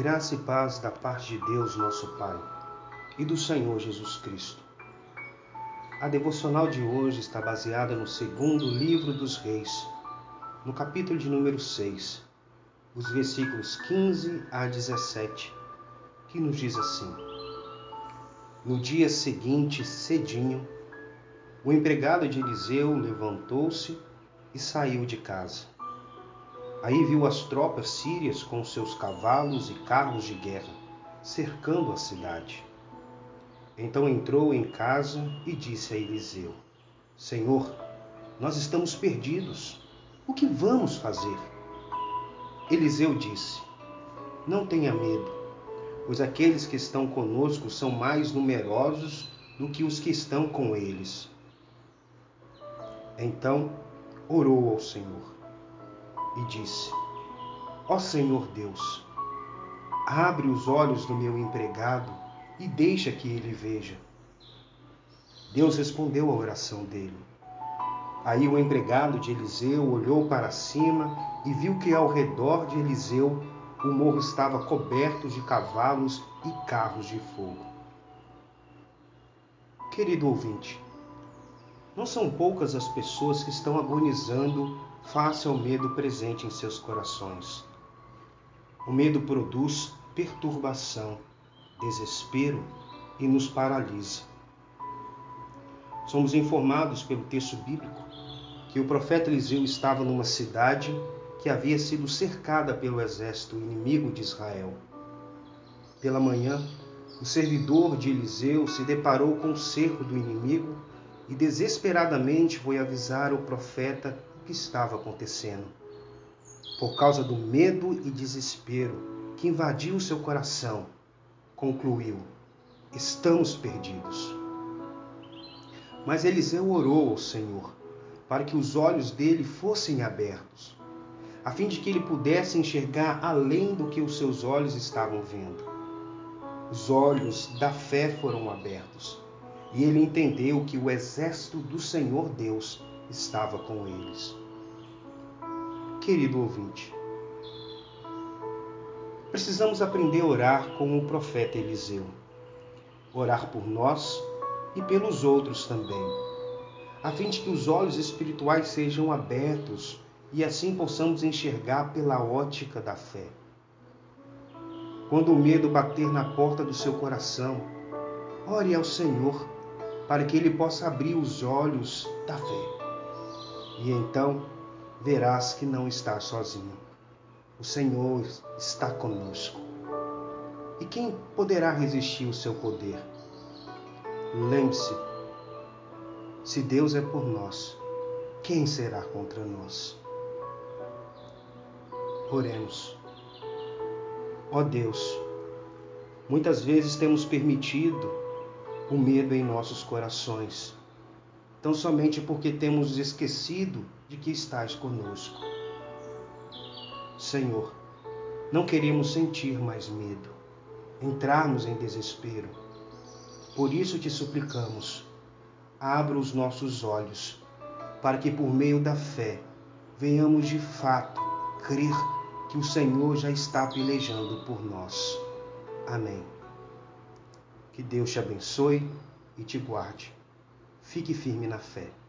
Graça e paz da parte de Deus, nosso Pai, e do Senhor Jesus Cristo. A devocional de hoje está baseada no segundo livro dos Reis, no capítulo de número 6, os versículos 15 a 17, que nos diz assim: No dia seguinte, cedinho, o empregado de Eliseu levantou-se e saiu de casa. Aí viu as tropas sírias com seus cavalos e carros de guerra, cercando a cidade. Então entrou em casa e disse a Eliseu: Senhor, nós estamos perdidos. O que vamos fazer? Eliseu disse: Não tenha medo, pois aqueles que estão conosco são mais numerosos do que os que estão com eles. Então orou ao Senhor e disse: Ó Senhor Deus, abre os olhos do meu empregado e deixa que ele veja. Deus respondeu à oração dele. Aí o empregado de Eliseu olhou para cima e viu que ao redor de Eliseu o morro estava coberto de cavalos e carros de fogo. Querido ouvinte, não são poucas as pessoas que estão agonizando face ao medo presente em seus corações. O medo produz perturbação, desespero e nos paralisa. Somos informados pelo texto bíblico que o profeta Eliseu estava numa cidade que havia sido cercada pelo exército inimigo de Israel. Pela manhã, o servidor de Eliseu se deparou com o cerco do inimigo e desesperadamente foi avisar o profeta que estava acontecendo. Por causa do medo e desespero que invadiu seu coração, concluiu: Estamos perdidos. Mas Eliseu orou ao Senhor para que os olhos dele fossem abertos, a fim de que ele pudesse enxergar além do que os seus olhos estavam vendo. Os olhos da fé foram abertos e ele entendeu que o exército do Senhor Deus estava com eles. Querido ouvinte, precisamos aprender a orar como o profeta Eliseu. Orar por nós e pelos outros também, a fim de que os olhos espirituais sejam abertos e assim possamos enxergar pela ótica da fé. Quando o medo bater na porta do seu coração, ore ao Senhor para que ele possa abrir os olhos da fé. E então verás que não estás sozinho. O Senhor está conosco. E quem poderá resistir o seu poder? Lembre-se: se Deus é por nós, quem será contra nós? Oremos. Ó Deus, muitas vezes temos permitido o medo em nossos corações, tão somente porque temos esquecido de que estás conosco. Senhor, não queremos sentir mais medo, entrarmos em desespero. Por isso te suplicamos, abra os nossos olhos, para que por meio da fé venhamos de fato crer que o Senhor já está pelejando por nós. Amém. Que Deus te abençoe e te guarde. Fique firme na fé.